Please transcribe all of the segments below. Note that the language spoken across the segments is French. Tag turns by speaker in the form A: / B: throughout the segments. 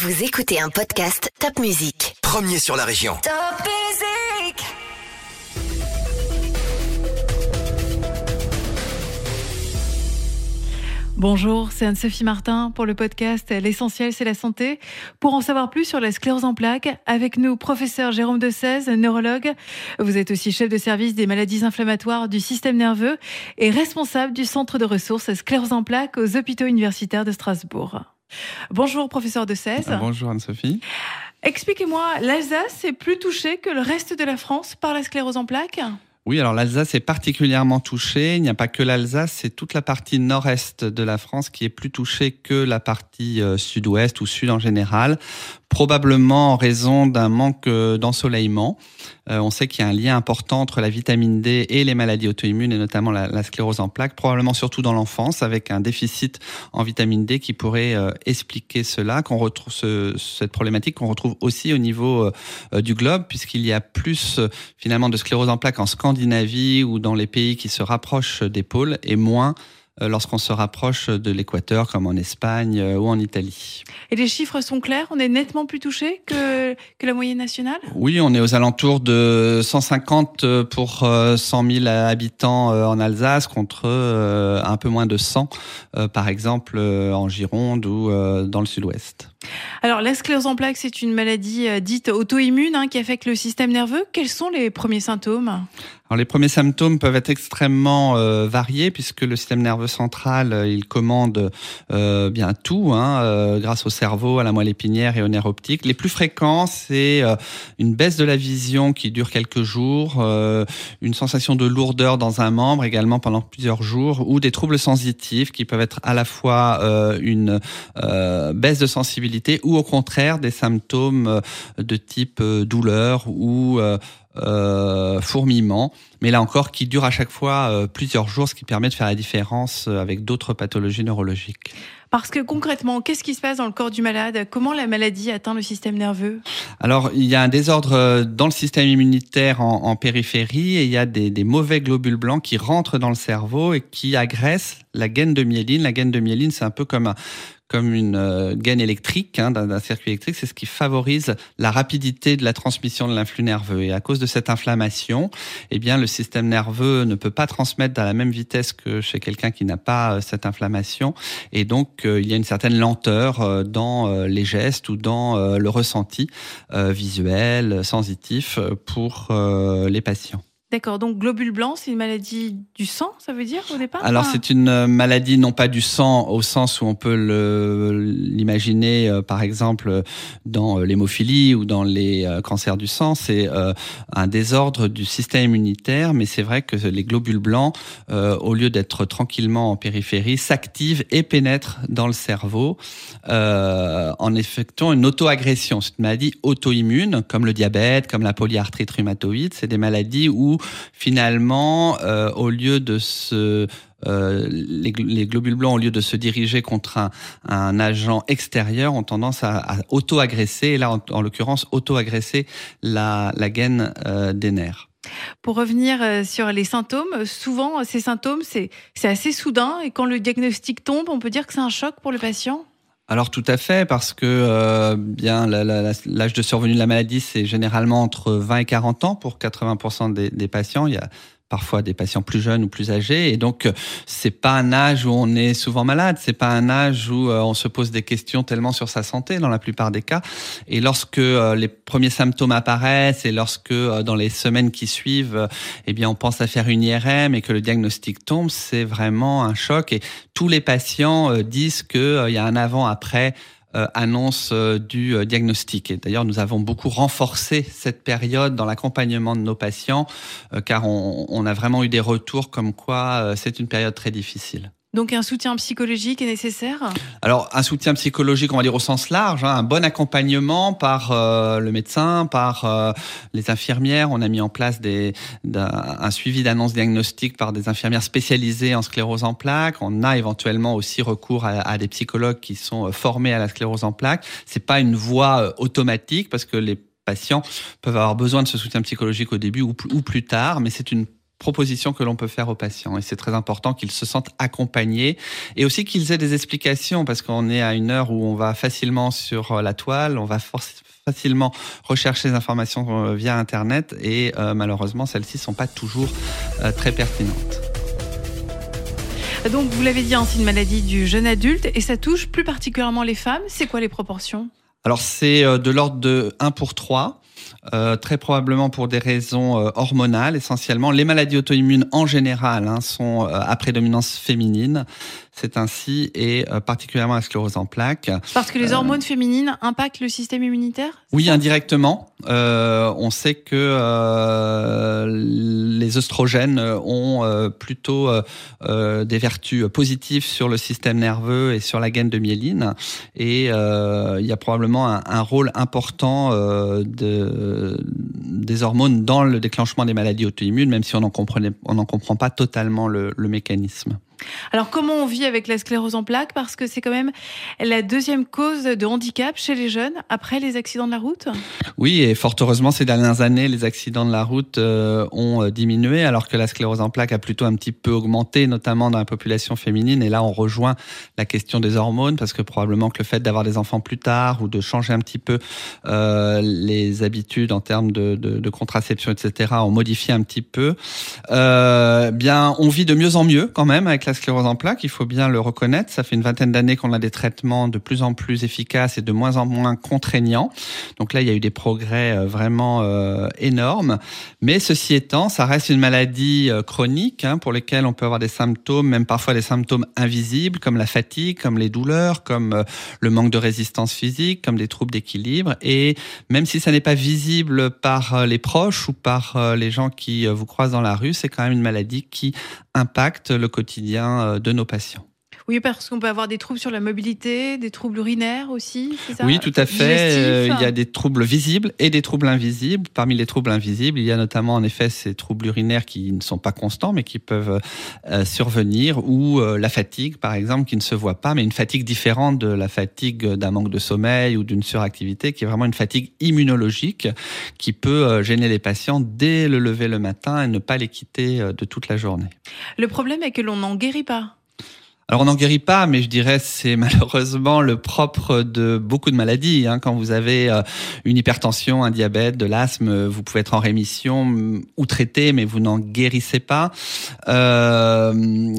A: Vous écoutez un podcast Top Music.
B: Premier sur la région.
A: Top Music
C: Bonjour, c'est Anne-Sophie Martin pour le podcast L'essentiel, c'est la santé. Pour en savoir plus sur la sclérose en plaques, avec nous, professeur Jérôme de 16, neurologue. Vous êtes aussi chef de service des maladies inflammatoires du système nerveux et responsable du centre de ressources sclérose en plaques aux hôpitaux universitaires de Strasbourg. Bonjour, professeur de 16.
D: Bonjour Anne-Sophie.
C: Expliquez-moi, l'Alsace est plus touchée que le reste de la France par la sclérose en plaques?
D: Oui, alors l'Alsace est particulièrement touchée. Il n'y a pas que l'Alsace, c'est toute la partie nord-est de la France qui est plus touchée que la partie euh, sud-ouest ou sud en général probablement en raison d'un manque euh, d'ensoleillement. Euh, on sait qu'il y a un lien important entre la vitamine D et les maladies auto-immunes, et notamment la, sclérose en plaques, probablement surtout dans l'enfance, avec un déficit en vitamine D qui pourrait euh, expliquer cela, qu'on retrouve ce, cette problématique qu'on retrouve aussi au niveau du globe, puisqu'il y a plus finalement de sclérose en plaques en Scandinavie ou dans les pays qui se rapprochent des pôles, et moins euh, lorsqu'on se rapproche de l'équateur, comme en Espagne euh, ou en Italie.
C: Et les chiffres sont clairs On est nettement plus touché que, que la moyenne nationale?
D: Oui, on est aux alentours de 150 pour 100 000 habitants euh, en Alsace contre un peu moins de 100, par exemple, en Gironde ou dans le sud-ouest.
C: Alors, la sclérose en plaques, c'est une maladie dite auto-immune hein, qui affecte le système nerveux. Quels sont les premiers symptômes?
D: Alors les premiers symptômes peuvent être extrêmement euh, variés puisque le système nerveux central euh, il commande euh, bien tout hein, grâce au cerveau, à la moelle épinière et au nerf optique. Les plus fréquents c'est une baisse de la vision qui dure quelques jours, une sensation de lourdeur dans un membre également pendant plusieurs jours ou des troubles sensitifs qui peuvent être à la fois une baisse de sensibilité ou au contraire des symptômes de type douleur ou euh, fourmillement, mais là encore qui dure à chaque fois euh, plusieurs jours, ce qui permet de faire la différence euh, avec d'autres pathologies neurologiques.
C: Parce que concrètement, qu'est-ce qui se passe dans le corps du malade? Comment la maladie atteint le système nerveux?
D: Alors, il y a un désordre euh, dans le système immunitaire en, en périphérie et il y a des, des, mauvais globules blancs qui rentrent dans le cerveau et qui agressent la gaine de myéline. La gaine de myéline, c'est un peu comme un, comme une euh, gaine électrique hein, d'un circuit électrique, c'est ce qui favorise la rapidité de la transmission de l'influx nerveux. Et à cause de cette inflammation, eh bien, le système nerveux ne peut pas transmettre à la même vitesse que chez quelqu'un qui n'a pas euh, cette inflammation. Et donc, euh, il y a une certaine lenteur dans les gestes ou dans le ressenti visuel, sensitif pour les patients.
C: D'accord, donc globule blanc, c'est une maladie du sang, ça veut dire au départ
D: Alors c'est une euh, maladie non pas du sang au sens où on peut l'imaginer euh, par exemple dans euh, l'hémophilie ou dans les cancers du sang, c'est un désordre du système immunitaire, mais c'est vrai que les globules blancs, au lieu d'être tranquillement en périphérie, s'activent et pénètrent dans le cerveau en effectuant une auto-agression. C'est une maladie auto-immune, comme le diabète, comme la polyarthrite rhumatoïde, c'est des maladies où finalement, euh, au lieu de se euh, les, globules blancs, au lieu de se diriger contre un, agent extérieur, ont tendance à, auto-agresser, et là, en, l'occurrence, auto-agresser la, la gaine euh, des nerfs.
C: Pour revenir sur les symptômes, souvent ces symptômes, c'est assez soudain et quand le diagnostic tombe, on peut dire que c'est un choc pour le patient?
D: Alors tout à fait, parce que euh, bien l'âge de survenue de la maladie, c'est généralement entre 20 et 40 ans pour 80% des, des patients. Parfois des patients plus jeunes ou plus âgés. Et donc, euh, c'est pas un âge où on est souvent malade. C'est pas un âge où euh, on se pose des questions tellement sur sa santé dans la plupart des cas. Et lorsque euh, les premiers symptômes apparaissent et lorsque dans les semaines qui suivent, eh bien, on pense à faire une IRM et que le diagnostic tombe, c'est vraiment un choc. Et tous les patients disent qu'il y a un avant-après annonce euh, du euh, diagnostic. D'ailleurs, nous avons beaucoup renforcé cette période dans l'accompagnement de nos patients, car on, a vraiment eu des retours comme quoi c'est une période très difficile.
C: Donc un soutien psychologique est nécessaire?
D: Alors un soutien psychologique, on va dire au sens large, hein, un bon accompagnement par euh, le médecin, par euh, les infirmières. On a mis en place un, suivi d'annonce diagnostique par des infirmières spécialisées en sclérose en plaques. On a éventuellement aussi recours à, à des psychologues qui sont euh, formés à la sclérose en plaques. C'est pas une voie automatique parce que les patients peuvent avoir besoin de ce soutien psychologique au début ou, ou plus tard, mais c'est une propositions que l'on peut faire aux patients. Et c'est très important qu'ils se sentent accompagnés et aussi qu'ils aient des explications parce qu'on est à une heure où on va facilement sur la toile, on va facilement rechercher des informations euh, via Internet et euh, malheureusement celles-ci sont pas toujours euh, très pertinentes.
C: Donc vous l'avez dit, hein, c'est une maladie du jeune adulte et ça touche plus particulièrement les femmes. C'est quoi les proportions?
D: Alors c'est de l'ordre de 1 pour 3. Euh, très probablement pour des raisons euh, hormonales essentiellement. Les maladies auto-immunes en général hein, sont euh, à prédominance féminine. C'est ainsi, et particulièrement la sclérose en plaques.
C: Parce que les hormones féminines impactent le système immunitaire
D: Oui, indirectement. on sait que les oestrogènes ont plutôt des vertus positives sur le système nerveux et sur la gaine de myéline. Et il y a probablement un, un rôle important de des hormones dans le déclenchement des maladies auto-immunes, même si on n'en comprend pas totalement le mécanisme.
C: Alors comment on vit avec la sclérose en plaques? Parce que c'est quand même la deuxième cause de handicap chez les jeunes après les accidents de la route.
D: Oui, et fort heureusement, ces dernières années, les accidents de la route euh, ont euh, diminué, alors que la sclérose en plaques a plutôt un petit peu augmenté, notamment dans la population féminine. Et là, on rejoint la question des hormones, parce que probablement que le fait d'avoir des enfants plus tard ou de changer un petit peu euh, les habitudes en termes de, contraception, etc., ont modifié un petit peu. Bien, on vit de mieux en mieux quand même avec la sclérose en plaques, il faut bien le reconnaître. Ça fait une vingtaine d'années qu'on a des traitements de plus en plus efficaces et de moins en moins contraignants. Donc là, il y a eu des progrès euh, vraiment euh, énormes. Mais ceci étant, ça reste une maladie euh, chronique hein, pour lesquelles on peut avoir des symptômes, même parfois des symptômes invisibles, comme la fatigue, comme les douleurs, comme le manque de résistance physique, comme des troubles d'équilibre. Et même si ça n'est pas visible par les proches ou par les gens qui vous croisent dans la rue, c'est quand même une maladie qui impacte le quotidien euh, de nos patients.
C: Oui, parce qu'on peut avoir des troubles sur la mobilité, des troubles urinaires aussi,
D: ça Oui, tout à fait. Euh, il y a des troubles visibles et des troubles invisibles. Parmi les troubles invisibles, il y a notamment en effet ces troubles urinaires qui ne sont pas constants, mais qui peuvent euh, survenir, ou la fatigue, par exemple, qui ne se voit pas, mais une fatigue différente de la fatigue d'un manque de sommeil ou d'une suractivité, qui est vraiment une fatigue immunologique qui peut gêner les patients dès le lever le matin et ne pas les quitter de toute la journée.
C: Le problème est que l'on n'en guérit pas.
D: Alors on n'en guérit pas, mais je dirais c'est malheureusement le propre de beaucoup de maladies. Hein. Quand vous avez euh, une hypertension, un diabète, de l'asthme, vous pouvez être en rémission mm, ou traité, mais vous n'en guérissez pas. Euh,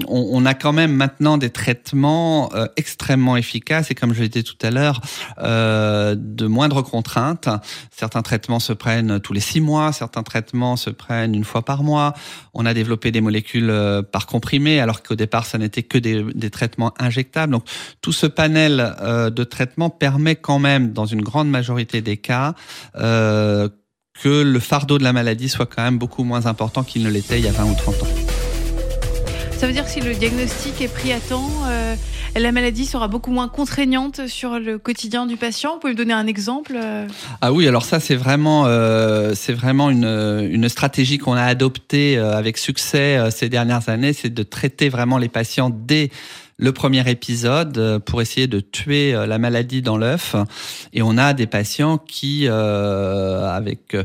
D: on, a quand même maintenant des traitements euh, extrêmement efficaces et comme je l'ai dit tout à l'heure, de moindres contraintes. Certains traitements se prennent tous les six mois, certains traitements se prennent une fois par mois. On a développé des molécules par comprimé, alors qu'au départ ça n'était que des des traitements injectables. Donc tout ce panel euh, de traitements permet quand même, dans une grande majorité des cas, euh, que le fardeau de la maladie soit quand même beaucoup moins important qu'il ne l'était il y a 20 ou 30 ans.
C: Ça veut dire que si le diagnostic est pris à temps, euh, la maladie sera beaucoup moins contraignante sur le quotidien du patient. Vous pouvez me donner un exemple
D: Ah oui, alors ça c'est vraiment c'est vraiment une, une stratégie qu'on a adoptée avec succès ces dernières années, c'est de traiter vraiment les patients dès le premier épisode pour essayer de tuer la maladie dans l'œuf. Et on a des patients qui, avec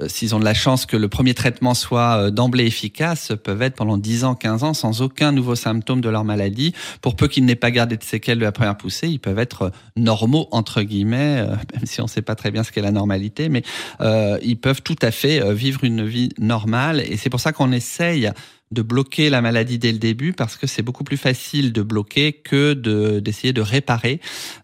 D: euh, s'ils ont de la chance que le premier traitement soit euh, d'emblée efficace, peuvent être pendant 10 ans, 15 ans sans aucun nouveau symptôme de leur maladie. Pour peu qu'ils n'aient pas gardé de séquelles de la première poussée, ils peuvent être normaux, entre guillemets, euh, même si on ne sait pas très bien ce qu'est la normalité, mais euh, ils peuvent tout à fait vivre une vie normale. Et c'est pour ça qu'on essaye de bloquer la maladie dès le début parce que c'est beaucoup plus facile de bloquer que de d'essayer de réparer.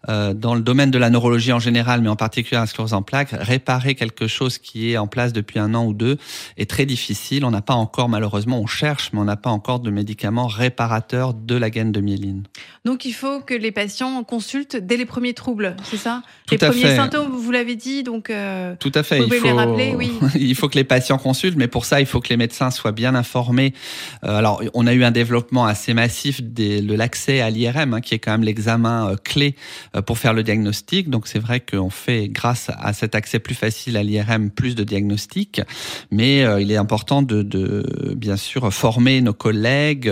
D: Euh, dans le domaine de la neurologie en général mais en particulier la sclérose en plaques réparer quelque chose qui est en place depuis un an ou deux est très difficile. On n'a pas encore malheureusement on cherche mais on n'a pas encore de médicaments réparateurs de la gaine de myéline.
C: Donc il faut que les patients consultent dès les premiers troubles c'est ça? Les premiers symptômes vous l'avez dit donc euh,
D: tout à fait.
C: vous pouvez il faut... les rappeler oui.
D: Il faut que les patients consultent mais pour ça il faut que les médecins soient bien informés alors, on a eu un développement assez massif de l'accès à l'IRM, hein, qui est quand même l'examen euh, clé euh, pour faire le diagnostic. Donc, c'est vrai qu'on fait, grâce à cet accès plus facile à l'IRM, plus de diagnostics. Mais il est important de, de, bien sûr, former nos collègues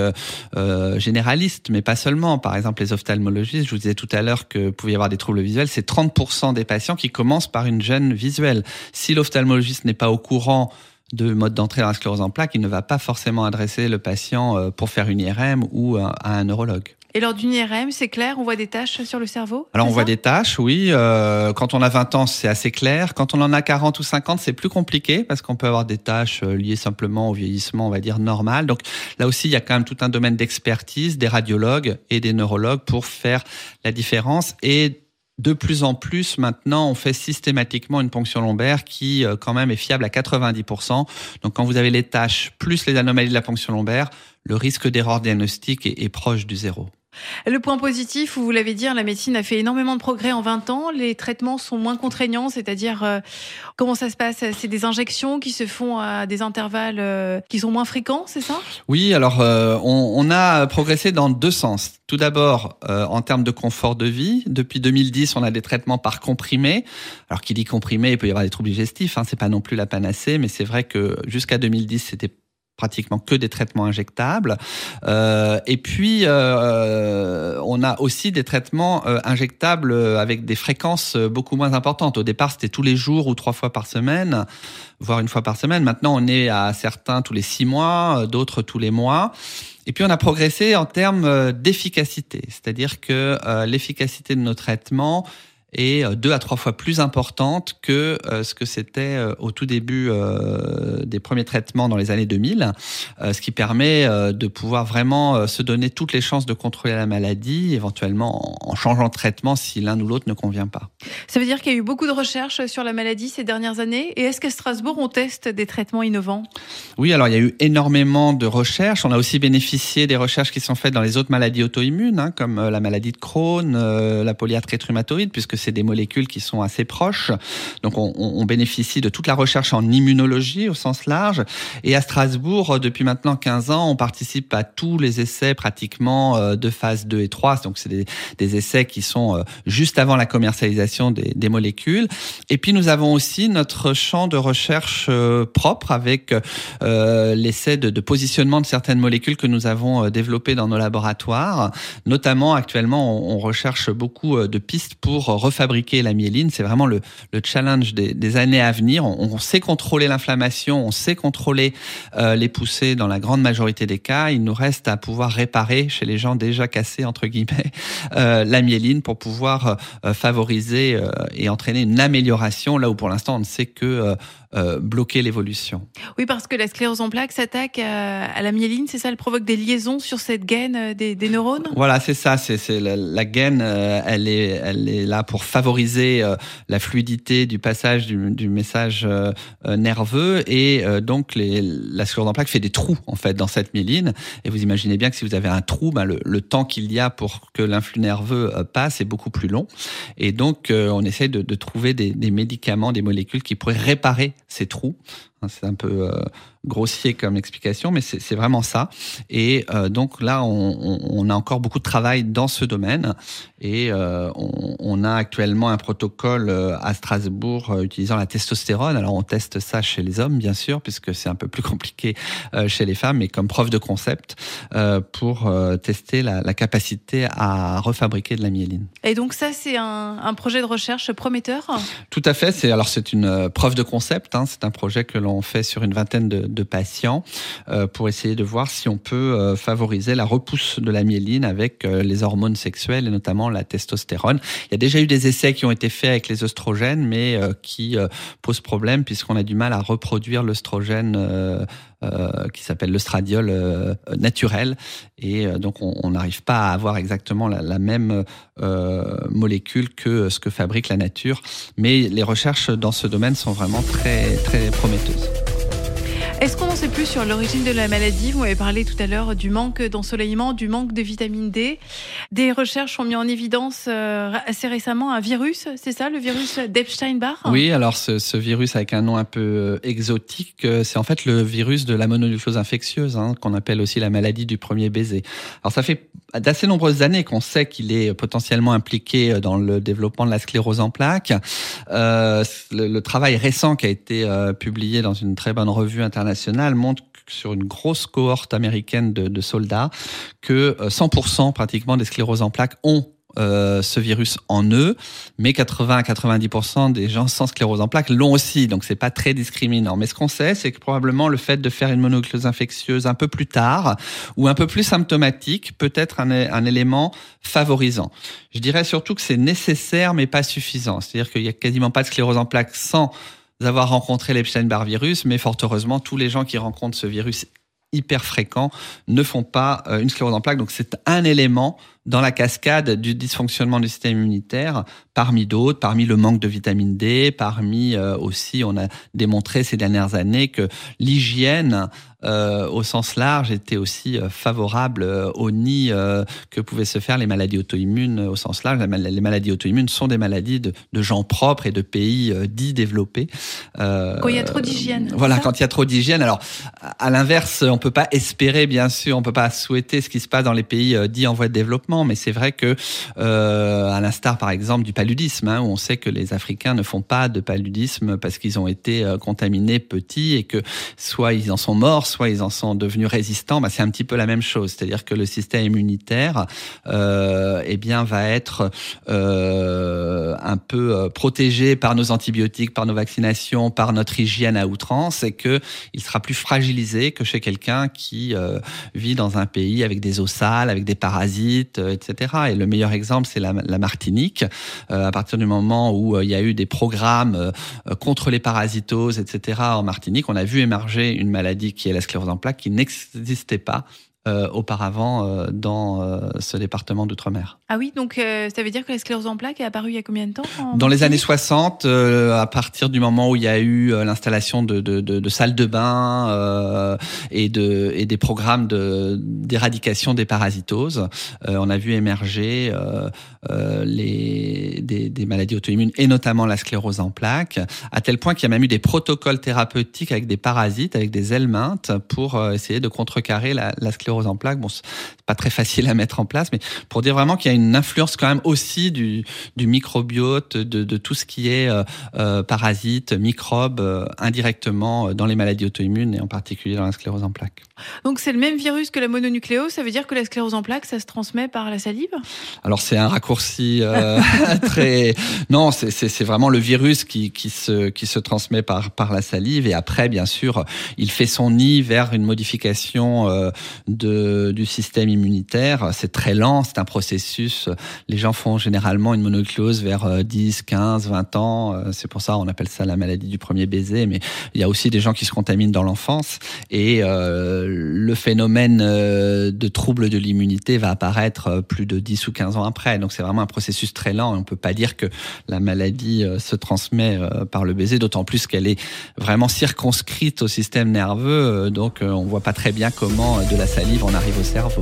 D: généralistes, mais pas seulement. Par exemple, les ophtalmologistes, je vous disais tout à l'heure que pouvait y avoir des troubles visuels. C'est 30% des patients qui commencent par une gêne visuelle. Si l'ophtalmologiste n'est pas au courant de mode d'entrée dans la sclérose en plaques, il ne va pas forcément adresser le patient euh, pour faire une IRM ou à un neurologue.
C: Et lors d'une IRM, c'est clair, on voit des taches sur le cerveau
D: Alors on voit des taches, oui. Euh, quand on a 20 ans, c'est assez clair. Quand on en a 40 ou 50, c'est plus compliqué parce qu'on peut avoir des taches euh, liées simplement au vieillissement, on va dire normal. Donc là aussi, il y a quand même tout un domaine d'expertise des radiologues et des neurologues pour faire la différence. Et de plus en plus, maintenant, on fait systématiquement une ponction lombaire qui, euh, quand même, est fiable à 90%. Donc, quand vous avez les taches plus les anomalies de la ponction lombaire, le risque d'erreur diagnostique est proche du zéro.
C: Le point positif, vous l'avez dit, hein, la médecine a fait énormément de progrès en 20 ans. Les traitements sont moins contraignants, c'est-à-dire euh, comment ça se passe? C'est des injections qui se font à des intervalles euh, qui sont moins fréquents, c'est ça?
D: Oui, alors euh, on, a progressé dans deux sens. Tout d'abord, en termes de confort de vie. Depuis 2010, on a des traitements par comprimé. Alors qui dit comprimé, il peut y avoir des troubles digestifs. Hein, c'est pas non plus la panacée, mais c'est vrai que jusqu'à 2010, c'était pratiquement que des traitements injectables. Euh, et puis, euh, on a aussi des traitements euh, injectables avec des fréquences beaucoup moins importantes. Au départ, c'était tous les jours ou trois fois par semaine, voire une fois par semaine. Maintenant, on est à certains tous les six mois, d'autres tous les mois. Et puis, on a progressé en termes d'efficacité, c'est-à-dire que l'efficacité de nos traitements est deux à trois fois plus importante que euh, ce que c'était euh, au tout début euh, des premiers traitements dans les années 2000, ce qui permet de pouvoir vraiment se donner toutes les chances de contrôler la maladie, éventuellement en changeant de traitement si l'un ou l'autre ne convient pas.
C: Ça veut dire qu'il y a eu beaucoup de recherches sur la maladie ces dernières années. Et est-ce qu'à Strasbourg, on teste des traitements innovants?
D: Oui, alors il y a eu énormément de recherches. On a aussi bénéficié des recherches qui sont faites dans les autres maladies auto-immunes, hein, comme la maladie de Crohn, la polyarthrite rhumatoïde, puisque c'est des molécules qui sont assez proches. Donc on, bénéficie de toute la recherche en immunologie au sens large. Et à Strasbourg, depuis maintenant 15 ans, on participe à tous les essais pratiquement euh, de phase 2 et 3. Donc c'est des, essais qui sont euh, juste avant la commercialisation des, molécules. Et puis nous avons aussi notre champ de recherche euh, propre avec l'essai de, positionnement de certaines molécules que nous avons développées dans nos laboratoires. Notamment actuellement, on, on recherche beaucoup de pistes pour refabriquer la myéline. C'est vraiment le, le challenge des, années à venir. On, sait contrôler l'inflammation, on sait contrôler euh, les poussées dans la grande majorité des cas. Il nous reste à pouvoir réparer chez les gens déjà cassés, entre guillemets, euh, la myéline pour pouvoir euh, favoriser et entraîner une amélioration là où pour l'instant on ne sait que euh, euh, bloquer l'évolution.
C: Oui, parce que la sclérose en plaques s'attaque à, la myéline, c'est ça, elle provoque des liaisons sur cette gaine euh, des, des neurones?
D: Voilà, c'est ça, c'est la, la, gaine, euh, elle, est, elle est là pour favoriser la fluidité du passage du, du message nerveux et donc les, la sclérose en plaques fait des trous en fait dans cette myéline. Et vous imaginez bien que si vous avez un trou, ben, le, le temps qu'il y a pour que l'influx nerveux passe est beaucoup plus long. Et donc on essaie de, de trouver des, des médicaments, des molécules qui pourraient réparer ces trous. C'est un peu euh, grossier comme explication, mais c'est vraiment ça. Et euh, donc là, on, on, a encore beaucoup de travail dans ce domaine et euh, on, on, a actuellement un protocole à Strasbourg utilisant la testostérone. Alors on teste ça chez les hommes, bien sûr, puisque c'est un peu plus compliqué chez les femmes, mais comme preuve de concept pour tester la, la, capacité à refabriquer de la myéline.
C: Et donc ça, c'est un, un, projet de recherche prometteur?
D: Tout à fait. Alors c'est une preuve de concept. Hein, c'est un projet que l'on fait sur une vingtaine de, patients euh, pour essayer de voir si on peut euh, favoriser la repousse de la myéline avec euh, les hormones sexuelles et notamment la testostérone. Il y a déjà eu des essais qui ont été faits avec les oestrogènes, mais qui posent problème puisqu'on a du mal à reproduire l'œstrogène euh, qui s'appelle l'œstradiol euh, naturel. Et euh, donc, on n'arrive pas à avoir exactement la, la même molécule que ce que fabrique la nature. Mais les recherches dans ce domaine sont vraiment très, très prometteuses.
C: Est-ce qu'on en sait plus sur l'origine de la maladie? Vous avez parlé tout à l'heure du manque d'ensoleillement, du manque de vitamine D. Des recherches ont mis en évidence euh, assez récemment un virus, c'est ça, le virus d'Epstein-Barr?
D: Oui, alors ce, virus avec un nom un peu euh, exotique, euh, c'est en fait le virus de la mononucléose infectieuse, hein, qu'on appelle aussi la maladie du premier baiser. Alors ça fait d'assez nombreuses années qu'on sait qu'il est potentiellement impliqué dans le développement de la sclérose en plaques. Le, travail récent qui a été publié dans une très bonne revue internationale montre sur une grosse cohorte américaine de, soldats que 100% euh, pratiquement des scléroses en plaques ont euh, ce virus en eux, mais 80 à 90% des gens sans sclérose en plaques l'ont aussi, donc c'est pas très discriminant. Mais ce qu'on sait, c'est que probablement le fait de faire une mononucléose infectieuse un peu plus tard ou un peu plus symptomatique peut être un, un élément favorisant. Je dirais surtout que c'est nécessaire mais pas suffisant. C'est-à-dire qu'il y a quasiment pas de sclérose en plaques sans avoir rencontré l'Epstein-Barr virus, mais fort heureusement, tous les gens qui rencontrent ce virus hyper fréquent ne font pas euh, une sclérose en plaques. Donc c'est un élément dans la cascade du dysfonctionnement du système immunitaire, parmi d'autres, parmi le manque de vitamine D, parmi euh, aussi, on a démontré ces dernières années que l'hygiène euh, au sens large était aussi euh, favorable au nid que pouvaient se faire les maladies auto-immunes au sens large. Les maladies auto-immunes sont des maladies de, de, gens propres et de pays dits développés.
C: quand il y a trop d'hygiène.
D: Voilà, quand il y a trop d'hygiène. Alors, à l'inverse, on peut pas espérer, bien sûr, on peut pas souhaiter ce qui se passe dans les pays dits en voie de développement mais c'est vrai que, euh, à l'instar par exemple du paludisme, hein, où on sait que les Africains ne font pas de paludisme parce qu'ils ont été euh, contaminés petits et que soit ils en sont morts, soit ils en sont devenus résistants, bah, c'est un petit peu la même chose. C'est-à-dire que le système immunitaire, euh, eh bien, va être euh, un peu euh, protégé par nos antibiotiques, par nos vaccinations, par notre hygiène à outrance, et que il sera plus fragilisé que chez quelqu'un qui euh, vit dans un pays avec des eaux sales, avec des parasites, etc. Et le meilleur exemple, c'est la, Martinique. Euh, à partir du moment où il y a eu des programmes contre les parasitoses, etc. en Martinique, on a vu émerger une maladie qui est la sclérose en plaques qui n'existait pas euh, auparavant euh, dans euh, ce département d'outre-mer.
C: Ah oui, donc ça veut dire que la sclérose en plaques est apparue il y a combien de temps
D: Dans les années 60, à partir du moment où il y a eu l'installation de, de, de, de, salles de bain et, de, et des programmes d'éradication des parasitoses, on a vu émerger les, des, des maladies auto-immunes et notamment la sclérose en plaques, à tel point qu'il y a même eu des protocoles thérapeutiques avec des parasites, avec des helminthes, pour essayer de contrecarrer la, la sclérose en plaques. Bon, c'est pas très facile à mettre en place, mais pour dire vraiment qu'il y a une influence quand même aussi du, du microbiote, de, de, tout ce qui est euh, euh parasites, microbes, euh, indirectement euh, dans les maladies auto-immunes et en particulier dans la sclérose en plaques.
C: Donc c'est le même virus que la mononucléose, ça veut dire que la sclérose en plaques, ça se transmet par la salive?
D: Alors c'est un raccourci très... Non, c'est vraiment le virus qui, qui, se, qui se transmet par, par la salive et après, bien sûr, il fait son nid vers une modification de, du système immunitaire. C'est très lent, c'est un processus. Les gens font généralement une mononucléose vers 10, 15, 20 ans. Euh, c'est pour ça on appelle ça la maladie du premier baiser. Mais il y a aussi des gens qui se contaminent dans l'enfance. Et euh, le phénomène euh, de trouble de l'immunité va apparaître plus de 10 ou 15 ans après. Donc c'est vraiment un processus très lent. On peut pas dire que la maladie se transmet par le baiser, d'autant plus qu'elle est vraiment circonscrite au système nerveux. Donc on voit pas très bien comment de la salive on arrive au cerveau.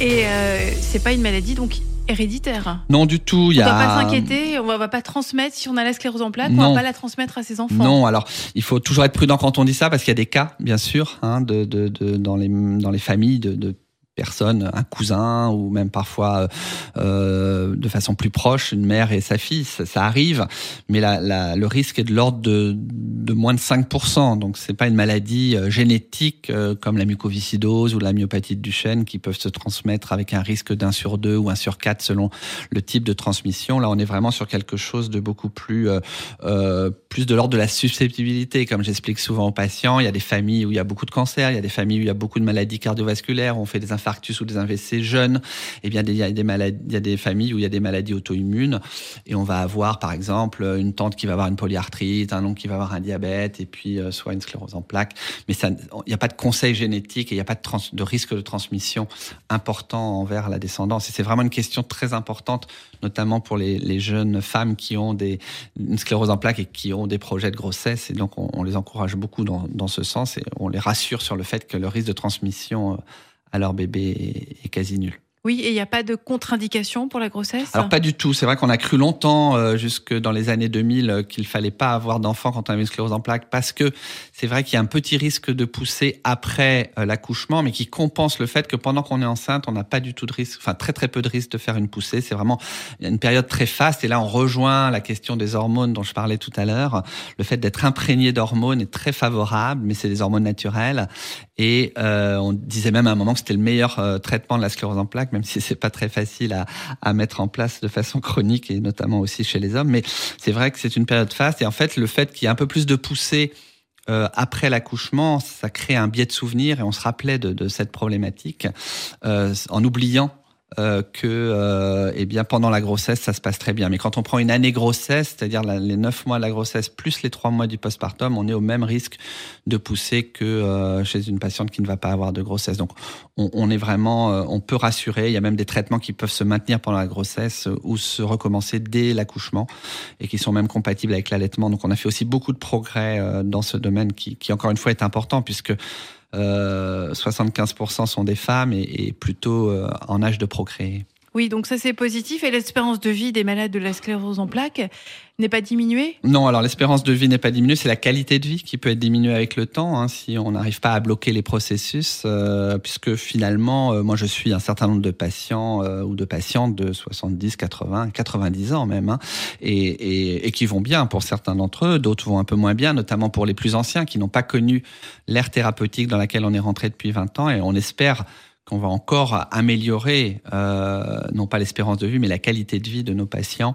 C: Et euh, c'est pas une maladie donc héréditaire.
D: Non du tout.
C: On ne va pas s'inquiéter, on va, va pas transmettre si on a la sclérose en plaques, on va pas la transmettre à ses enfants.
D: Non, alors il faut toujours être prudent quand on dit ça parce qu'il y a des cas, bien sûr, hein, de, de, de, dans les dans les familles de, de personne, un cousin ou même parfois euh, de façon plus proche, une mère et sa fille, ça, arrive, mais le risque est de l'ordre de, moins de 5%. Donc c'est pas une maladie euh, génétique euh, comme la mucoviscidose ou la myopathe du chêne qui peuvent se transmettre avec un risque d'un sur deux ou un sur quatre selon le type de transmission. Là, on est vraiment sur quelque chose de beaucoup plus plus de l'ordre de la susceptibilité, comme j'explique souvent aux patients. Il y a des familles où il y a beaucoup de cancers, il y a des familles où il y a beaucoup de maladies cardiovasculaires, on fait des infarctus ou des AVC jeunes, eh bien il y a des maladies, il y a des familles où il y a des maladies auto-immunes et on va avoir par exemple une tante qui va avoir une polyarthrite, un oncle qui va avoir un diabète et puis euh, soit une sclérose en plaques, mais ça, il n'y a pas de conseil génétique et il n'y a pas de, risque de transmission important envers la descendance. Et c'est vraiment une question très importante, notamment pour les, jeunes femmes qui ont des, une sclérose en plaques et qui ont des projets de grossesse. Et donc on, les encourage beaucoup dans, dans ce sens et on les rassure sur le fait que le risque de transmission leur bébé est quasi nul.
C: Oui, et il n'y a pas de contre-indication pour la grossesse?
D: Alors pas du tout. C'est vrai qu'on a cru longtemps, euh, jusque dans les années 2000, euh, qu'il fallait pas avoir d'enfant quand on a une sclérose en plaques, parce que c'est vrai qu'il y a un petit risque de pousser après euh, l'accouchement, mais qui compense le fait que pendant qu'on est enceinte, on n'a pas du tout de risque, enfin très très peu de risque de faire une poussée. C'est vraiment une période très faste. Et là, on rejoint la question des hormones dont je parlais tout à l'heure. Le fait d'être imprégné d'hormones est très favorable, mais c'est des hormones naturelles. Et euh, on disait même à un moment que c'était le meilleur euh, traitement de la sclérose en plaques, même si c'est pas très facile à, à mettre en place de façon chronique et notamment aussi chez les hommes. Mais c'est vrai que c'est une période faste. Et en fait, le fait qu'il y ait un peu plus de poussée euh, après l'accouchement, ça crée un biais de souvenir et on se rappelait de, de cette problématique euh, en oubliant euh, que euh, eh bien pendant la grossesse ça se passe très bien. Mais quand on prend une année grossesse, c'est-à-dire les neuf mois de la grossesse plus les trois mois du postpartum, on est au même risque de pousser que euh, chez une patiente qui ne va pas avoir de grossesse. Donc on, on est vraiment, euh, on peut rassurer. Il y a même des traitements qui peuvent se maintenir pendant la grossesse ou se recommencer dès l'accouchement et qui sont même compatibles avec l'allaitement. Donc on a fait aussi beaucoup de progrès dans ce domaine qui, qui encore une fois est important puisque 75% sont des femmes et, et plutôt euh, en âge de procréer.
C: Oui, donc ça c'est positif. Et l'espérance de vie des malades de la sclérose en plaques n'est pas diminuée?
D: Non, alors l'espérance de vie n'est pas diminuée, c'est la qualité de vie qui peut être diminuée avec le temps hein, si on n'arrive pas à bloquer les processus, euh, puisque finalement, euh, moi je suis un certain nombre de patients euh, ou de patientes de 70, 80, 90 ans même, hein, et, et, et, qui vont bien pour certains d'entre eux, d'autres vont un peu moins bien, notamment pour les plus anciens qui n'ont pas connu l'ère thérapeutique dans laquelle on est rentré depuis 20 ans, et on espère qu'on va encore améliorer, euh, non pas l'espérance de vie, mais la qualité de vie de nos patients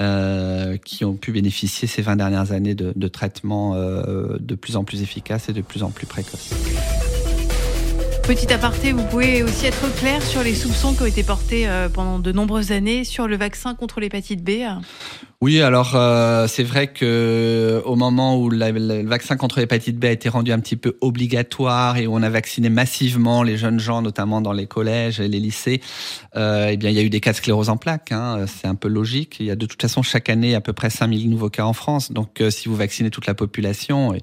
D: euh, qui ont pu bénéficier ces 20 dernières années de, traitements euh, de plus en plus efficaces et de plus en plus précoces.
C: Petit aparté, vous pouvez aussi être clair sur les soupçons qui ont été portés euh, pendant de nombreuses années sur le vaccin contre l'hépatite B.
D: Oui, alors euh, c'est vrai que au moment où le vaccin contre l'hépatite B a été rendu un petit peu obligatoire et où on a vacciné massivement les jeunes gens, notamment dans les collèges et les lycées, euh, eh bien il y a eu des cas de sclérose en plaques. Hein, c'est un peu logique. Il y a de toute façon chaque année à peu près 5000 nouveaux cas en France. Donc euh, si vous vaccinez toute la population,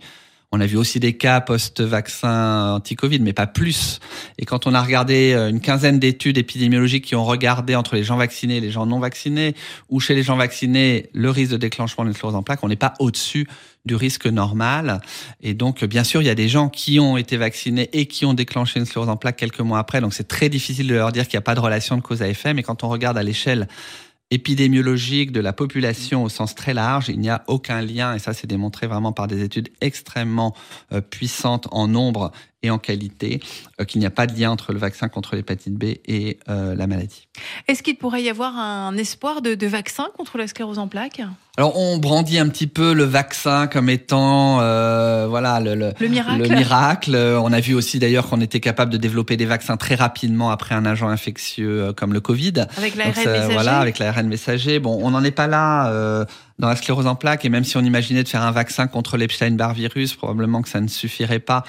D: on a vu aussi des cas post-vaccin anti-Covid, mais pas plus. Et quand on a regardé euh, une quinzaine d'études épidémiologiques qui ont regardé entre les gens vaccinés et les gens non vaccinés, ou chez les gens vaccinés, le risque de déclenchement d'une sclérose en plaques, on n'est pas au-dessus du risque normal. Et donc, bien sûr, il y a des gens qui ont été vaccinés et qui ont déclenché une sclérose en plaques quelques mois après. Donc, c'est très difficile de leur dire qu'il n'y a pas de relation de cause à effet. Mais quand on regarde à l'échelle épidémiologique de la population au sens très large, il n'y a aucun lien, et ça c'est démontré vraiment par des études extrêmement euh, puissantes en nombre et en qualité, euh, qu'il n'y a pas de lien entre le vaccin contre l'hépatite B et euh, la maladie.
C: Est-ce qu'il pourrait y avoir un espoir de, de vaccin contre la sclérose en plaques?
D: Alors on brandit un petit peu le vaccin comme étant euh, voilà le, le,
C: le, miracle.
D: le, miracle. On a vu aussi d'ailleurs qu'on était capable de développer des vaccins très rapidement après un agent infectieux comme le Covid.
C: Avec l'ARN messager.
D: Voilà, avec l'ARN messager. Bon, on n'en est pas là. Dans la sclérose en plaques, et même si on imaginait de faire un vaccin contre l'Epstein-Barr virus, probablement que ça ne suffirait pas,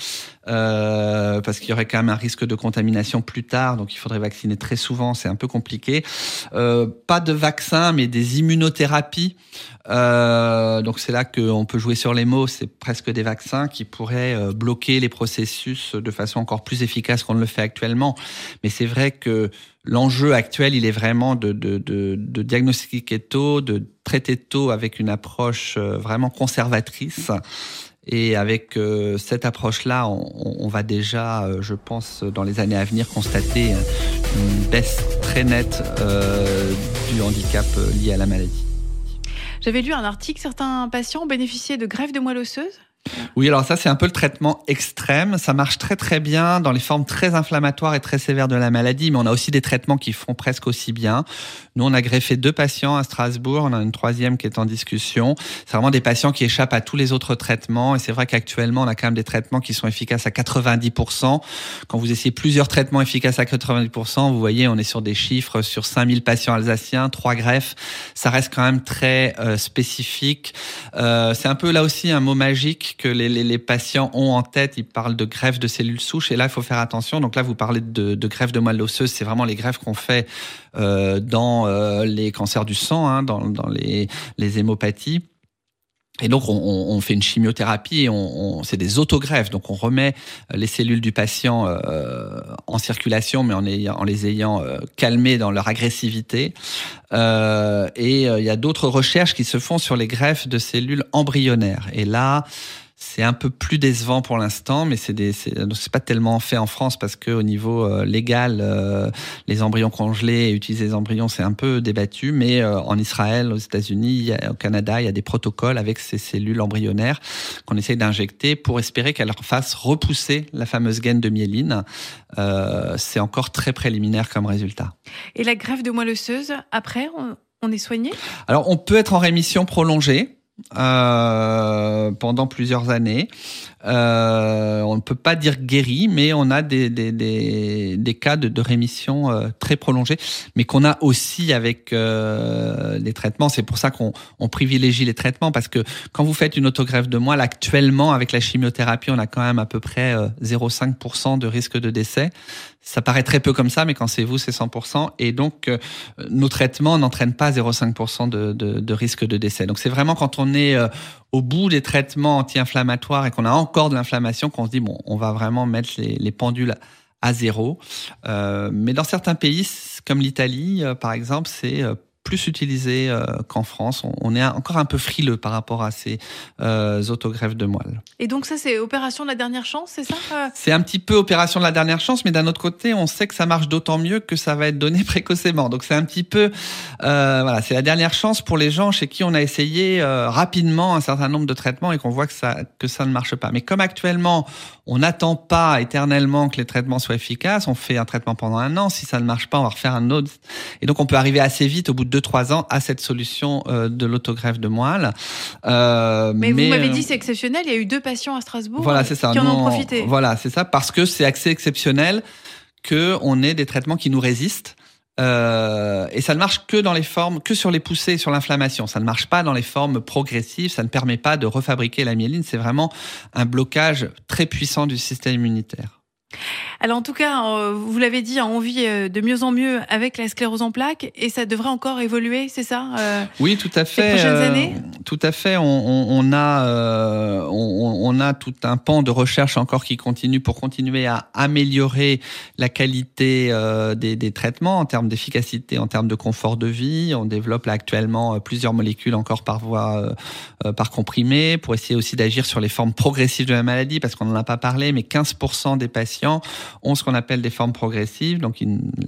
D: euh, parce qu'il y aurait quand même un risque de contamination plus tard, donc il faudrait vacciner très souvent, c'est un peu compliqué. Euh, pas de vaccin, mais des immunothérapies. Euh, donc c'est là qu'on peut jouer sur les mots, c'est presque des vaccins qui pourraient bloquer les processus de façon encore plus efficace qu'on ne le fait actuellement. Mais c'est vrai que l'enjeu actuel, il est vraiment de, de, diagnostiquer tôt, de traiter tôt avec une approche euh, vraiment conservatrice. Et avec euh, cette approche-là, on, va déjà, euh, je pense, dans les années à venir, constater une baisse très nette du handicap lié à la maladie.
C: J'avais lu un article, certains patients bénéficiaient de greffe de moelle osseuse?
D: Oui, alors ça c'est un peu le traitement extrême. Ça marche très très bien dans les formes très inflammatoires et très sévères de la maladie, mais on a aussi des traitements qui font presque aussi bien. Nous, on a greffé deux patients à Strasbourg, on a une troisième qui est en discussion. C'est vraiment des patients qui échappent à tous les autres traitements, et c'est vrai qu'actuellement on a quand même des traitements qui sont efficaces à 90%. Quand vous essayez plusieurs traitements efficaces à 90%, vous voyez, on est sur des chiffres sur 5000 patients alsaciens, trois greffes. Ça reste quand même très euh, spécifique. Euh, c'est un peu là aussi un mot magique que les, patients ont en tête. Ils parlent de greffe de cellules souches et là, il faut faire attention. Donc là, vous parlez de, de greffe de moelle osseuse. C'est vraiment les greffes qu'on fait euh, dans euh, les cancers du sang, hein, dans, les, les hémopathies. Et donc, on, fait une chimiothérapie, on c'est des autogreffes. Donc, on remet les cellules du patient euh, en circulation, mais en, les ayant euh, calmées dans leur agressivité. Euh, et il y a d'autres recherches qui se font sur les greffes de cellules embryonnaires. Et là, c'est un peu plus décevant pour l'instant, mais c'est des, c'est, pas tellement fait en France parce que au niveau euh, légal, euh, les embryons congelés et utiliser les embryons, c'est un peu débattu. Mais euh, en Israël, aux États-Unis, au Canada, il y a des protocoles avec ces cellules embryonnaires qu'on essaye d'injecter pour espérer qu'elles fassent repousser la fameuse gaine de myéline. c'est encore très préliminaire comme résultat.
C: Et la greffe de moelle osseuse, après, on, on est soigné?
D: Alors, on peut être en rémission prolongée. Euh, pendant plusieurs années. Euh, on ne peut pas dire guéri, mais on a des, des, des, cas de, de rémission euh, très prolongés, mais qu'on a aussi avec les traitements. C'est pour ça qu'on on privilégie les traitements, parce que quand vous faites une autogreffe de moelle, actuellement, avec la chimiothérapie, on a quand même à peu près 0,5% de risque de décès. Ça paraît très peu comme ça, mais quand c'est vous, c'est 100%. Et donc, nos traitements n'entraînent pas 0,5% de, de, de risque de décès. Donc, c'est vraiment quand on est au bout des traitements anti-inflammatoires et qu'on a encore de l'inflammation, qu'on se dit bon, on va vraiment mettre les, les pendules à zéro. Euh, mais dans certains pays, comme l'Italie, euh, par exemple, c'est euh, plus utilisé euh, qu'en France. On, est encore un peu frileux par rapport à ces euh, autogreffes de moelle.
C: Et donc ça, c'est opération de la dernière chance, c'est ça euh?
D: C'est un petit peu opération de la dernière chance, mais d'un autre côté, on sait que ça marche d'autant mieux que ça va être donné précocement. Donc c'est un petit peu, euh, voilà, c'est la dernière chance pour les gens chez qui on a essayé rapidement un certain nombre de traitements et qu'on voit que ça que ça ne marche pas. Mais comme actuellement, on n'attend pas éternellement que les traitements soient efficaces, on fait un traitement pendant un an. Si ça ne marche pas, on va refaire un autre. Et donc on peut arriver assez vite au bout de deux trois ans à cette solution euh, de l'autogreffe de moelle.
C: Euh, mais, vous m'avez dit c'est exceptionnel. Il y a eu deux patients à Strasbourg
D: voilà, c'est ça.
C: qui en ont profité.
D: Voilà, c'est ça, parce que c'est assez exceptionnel que on ait des traitements qui nous résistent. Euh, et ça ne marche que dans les formes, que sur les poussées, sur l'inflammation. Ça ne marche pas dans les formes progressives. Ça ne permet pas de refabriquer la myéline. C'est vraiment un blocage très puissant du système immunitaire.
C: Alors en tout cas, euh, vous l'avez dit, on vit euh, de mieux en mieux avec la sclérose en plaques et ça devrait encore évoluer, c'est ça
D: euh, Oui, tout à fait.
C: Les prochaines années?
D: Tout à fait. On, a, euh, on, on, a tout un pan de recherche encore qui continue pour continuer à améliorer la qualité des, des, traitements en termes d'efficacité, en termes de confort de vie. On développe là, actuellement plusieurs molécules encore par voie, par comprimé pour essayer aussi d'agir sur les formes progressives de la maladie parce qu'on n'en a pas parlé, mais 15% des patients ont ce qu'on appelle des formes progressives. Donc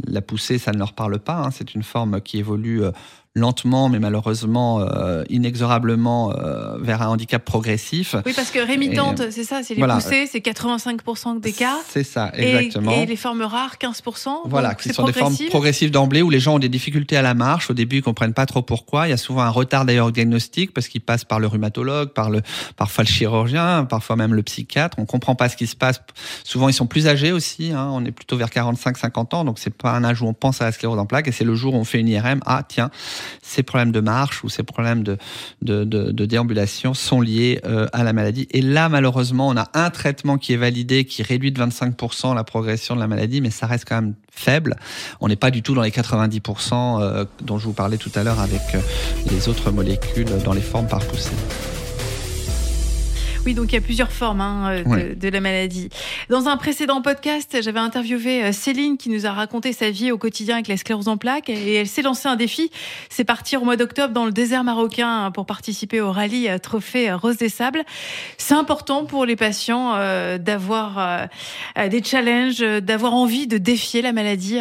D: la poussée, ça ne leur parle pas. Hein. C'est une forme qui évolue euh, lentement, mais malheureusement euh, inexorablement euh, vers un handicap progressif.
C: Oui, parce que rémitante, c'est ça, c'est les
D: voilà.
C: poussées, c'est 85% des cas.
D: C'est ça, exactement.
C: Et, et, les formes rares, 15%.
D: Voilà, qui sont des formes progressives d'emblée où les gens ont des difficultés à la marche. Au début, ils comprennent pas trop pourquoi. Il y a souvent un retard d'ailleurs au diagnostic parce qu'ils passent par le rhumatologue, par le parfois le chirurgien, parfois même le psychiatre. On comprend pas ce qui se passe. Souvent, ils sont plus âgés aussi. Hein. On est plutôt vers 45-50 ans, donc c'est pas un âge où on pense à la sclérose en plaques. Et c'est le jour où on fait une IRM. Ah tiens ces problèmes de marche ou ces problèmes de, de, déambulation sont liés euh, à la maladie. Et là, malheureusement, on a un traitement qui est validé, qui réduit de 25% la progression de la maladie, mais ça reste quand même faible. On n'est pas du tout dans les 90% euh, dont je vous parlais tout à l'heure avec euh, les autres molécules dans les formes par poussée.
C: Oui, donc il y a plusieurs formes hein, de,
D: Ouais.
C: de la maladie. Dans un précédent podcast, j'avais interviewé euh, Céline qui nous a raconté sa vie au quotidien avec la sclérose en plaques et elle s'est lancé un défi, c'est partir au mois d'octobre dans le désert marocain pour participer au rallye euh, Trophée Rose des Sables. C'est important pour les patients euh, d'avoir euh, des challenges, euh, d'avoir envie de défier la maladie.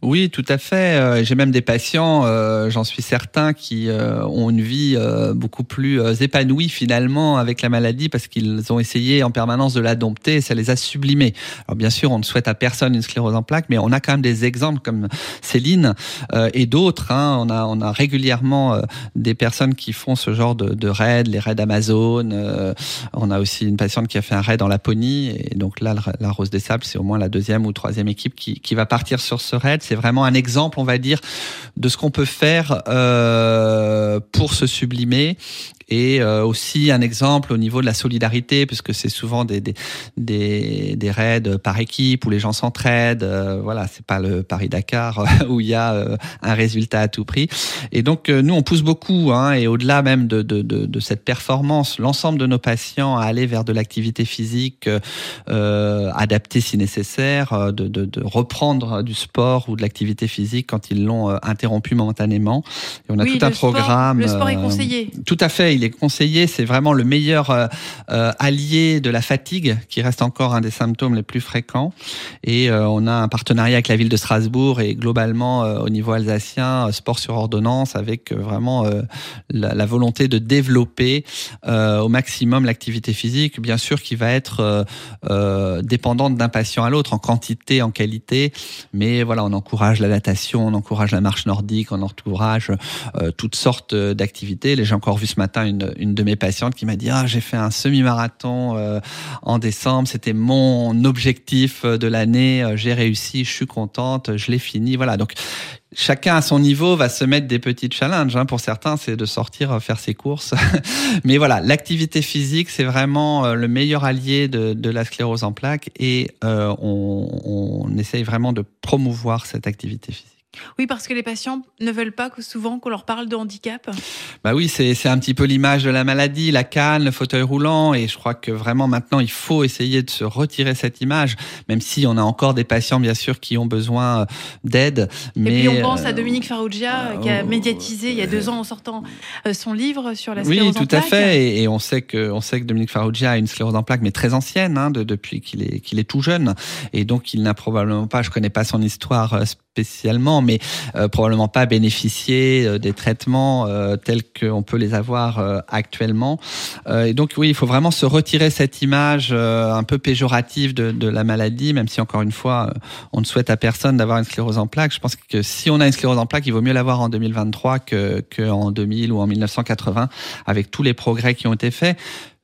D: Oui, tout à fait. Euh, J'ai même des patients, euh, j'en suis certain, qui euh, ont une vie euh, beaucoup plus euh, épanouie finalement avec la maladie parce qu'ils ont essayé en permanence de la dompter et ça les a sublimés. Alors bien sûr, on ne souhaite à personne une sclérose en plaques, mais on a quand même des exemples comme Céline euh, et d'autres. Hein. On, a, on a régulièrement euh, des personnes qui font ce genre de, raids, les raids Amazon. Euh, on a aussi une patiente qui a fait un raid en Laponie et donc là, la, Rose des Sables, c'est au moins la deuxième ou troisième équipe qui, qui va partir sur ce raid. C'est vraiment un exemple, on va dire, de ce qu'on peut faire pour se sublimer et euh, aussi un exemple au niveau de la solidarité, puisque c'est souvent des, des, des, des raids par équipe où les gens s'entraident. Euh, voilà, c'est pas le Paris-Dakar où il y a euh, un résultat à tout prix. Et donc, euh, nous, on pousse beaucoup, hein, et au-delà même de, de, de, de cette performance, l'ensemble de nos patients à aller vers de l'activité physique euh, adaptée si nécessaire, euh, de, de, reprendre du sport ou de l'activité physique quand ils l'ont euh, interrompu momentanément. Et on a
C: oui,
D: tout un
C: sport-
D: programme.
C: le sport est
D: euh,
C: conseillé.
D: tout à fait, il il est conseillé, c'est vraiment le meilleur euh, euh, allié de la fatigue, qui reste encore un des symptômes les plus fréquents. Et euh, on a un partenariat avec la ville de Strasbourg et globalement au niveau alsacien, sport sur ordonnance, avec vraiment la, la, volonté de développer au maximum l'activité physique, bien sûr qui va être dépendante d'un patient à l'autre en quantité, en qualité, mais voilà, on encourage la natation, on encourage la marche nordique, on encourage toutes sortes d'activités. J'ai encore vu ce matin une, une de mes patientes qui m'a dit ah j'ai fait un semi-marathon euh, en décembre, c'était mon objectif euh, de l'année, euh, j'ai réussi, je suis contente, je l'ai fini, voilà. Donc chacun à son niveau va se mettre des petits challenges. Hein. Pour certains, c'est de sortir faire ses courses. Mais voilà, l'activité physique, c'est vraiment le meilleur allié de, de, la sclérose en plaques et on, on essaye vraiment de promouvoir cette activité physique.
C: Oui, parce que les patients ne veulent pas que souvent qu'on leur parle de handicap.
D: Bah oui, c'est un petit peu l'image de la maladie, la canne, le fauteuil roulant, et je crois que vraiment maintenant il faut essayer de se retirer cette image, même si on a encore des patients bien sûr qui ont besoin euh, d'aide.
C: Mais et puis on pense à euh, Dominique Farrugia qui a euh, médiatisé il y a deux ans en sortant son livre sur la sclérose
D: en plaques. Oui, tout à fait, et, on sait que on sait que Dominique Farrugia a une sclérose en plaques, mais très ancienne, hein, de, depuis qu'il est qu'il est tout jeune, et donc il n'a probablement pas, je connais pas son histoire spécialement, mais euh, probablement pas bénéficier euh, des traitements euh, tels qu'on peut les avoir actuellement. et donc oui, il faut vraiment se retirer cette image un peu péjorative de, la maladie, même si encore une fois, on ne souhaite à personne d'avoir une sclérose en plaques. Je pense que si on a une sclérose en plaques, il vaut mieux l'avoir en 2023 que, que en 2000 ou en 1980, avec tous les progrès qui ont été faits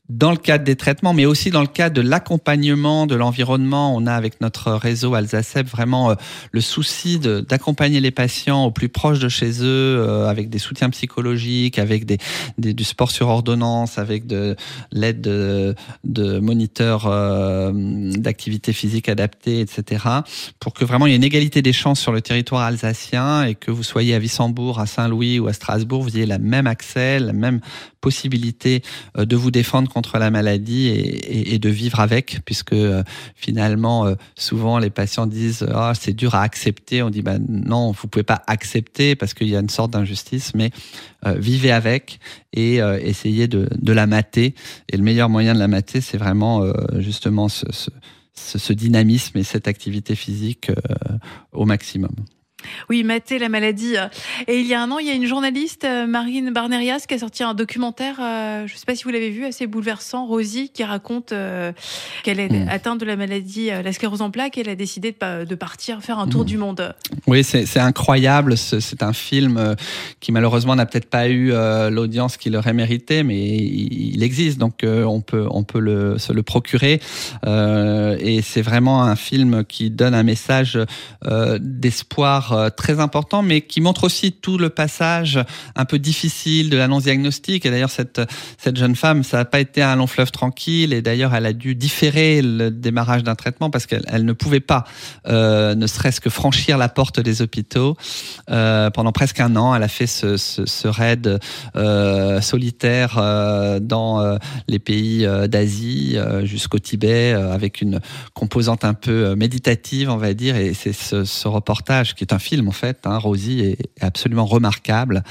D: dans le cadre des traitements, mais aussi dans le cadre de l'accompagnement de l'environnement. On a avec notre réseau Alsacep vraiment euh, le souci d'accompagner les patients au plus proche de chez eux, euh, avec des soutiens psychologiques, avec du sport sur ordonnance, avec de l'aide de, moniteurs euh, d'activité physique adaptée, etc. Pour que vraiment il y ait une égalité des chances sur le territoire alsacien et que vous soyez à Wissembourg, à Saint-Louis ou à Strasbourg, vous ayez la même accès, la même possibilité de vous défendre contre la maladie et, de vivre avec, puisque euh, finalement, euh, souvent les patients disent ah c'est dur à accepter. On dit bah non, vous pouvez pas accepter parce qu'il y a une sorte d'injustice, mais euh, vivez avec et essayez de, la mater. Et le meilleur moyen de la mater, c'est vraiment justement ce, dynamisme et cette activité physique au maximum.
C: Oui, mater la maladie. Et il y a un an, il y a une journaliste, euh, Marine Barnerias, qui a sorti un documentaire, euh, je ne sais pas si vous l'avez vu, assez bouleversant, Rosie, qui raconte euh, qu'elle est hmm. atteinte de la maladie, la sclérose en plaques, et elle a décidé de, partir faire un tour hmm. du monde.
D: Oui, c'est incroyable. C'est un film qui malheureusement n'a peut-être pas eu l'audience qu'il aurait mérité, mais il existe, donc on peut, on peut le, se le procurer. et c'est vraiment un film qui donne un message d'espoir euh, très important, mais qui montre aussi tout le passage un peu difficile de l'annonce diagnostique. Et d'ailleurs, cette, cette jeune femme, ça n'a pas été un long fleuve tranquille. Et d'ailleurs, elle a dû différer le démarrage d'un traitement parce qu'elle elle ne pouvait pas, euh, ne serait-ce que franchir la porte des hôpitaux. Euh, pendant presque un an, elle a fait ce, ce, raid solitaire dans les pays d'Asie jusqu'au Tibet avec une composante un peu méditative, on va dire. Et c'est ce, ce reportage qui est un film en fait. Hein. Rosie est absolument remarquable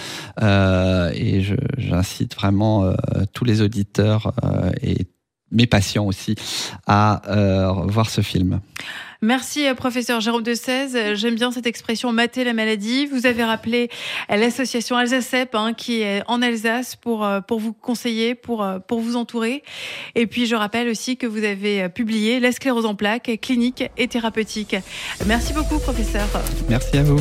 D: euh, et j'incite vraiment euh, tous les auditeurs euh, et mes patients aussi à voir ce film.
C: Merci, euh, professeur Jérôme de 16. Euh, j'aime bien cette expression mater la maladie. Vous avez rappelé euh, l'association Alsacep hein, qui est en Alsace pour, pour vous conseiller, pour, pour vous entourer. Et puis, je rappelle aussi que vous avez publié La sclérose en plaques, clinique et thérapeutique. Merci beaucoup, professeur.
D: Merci à vous.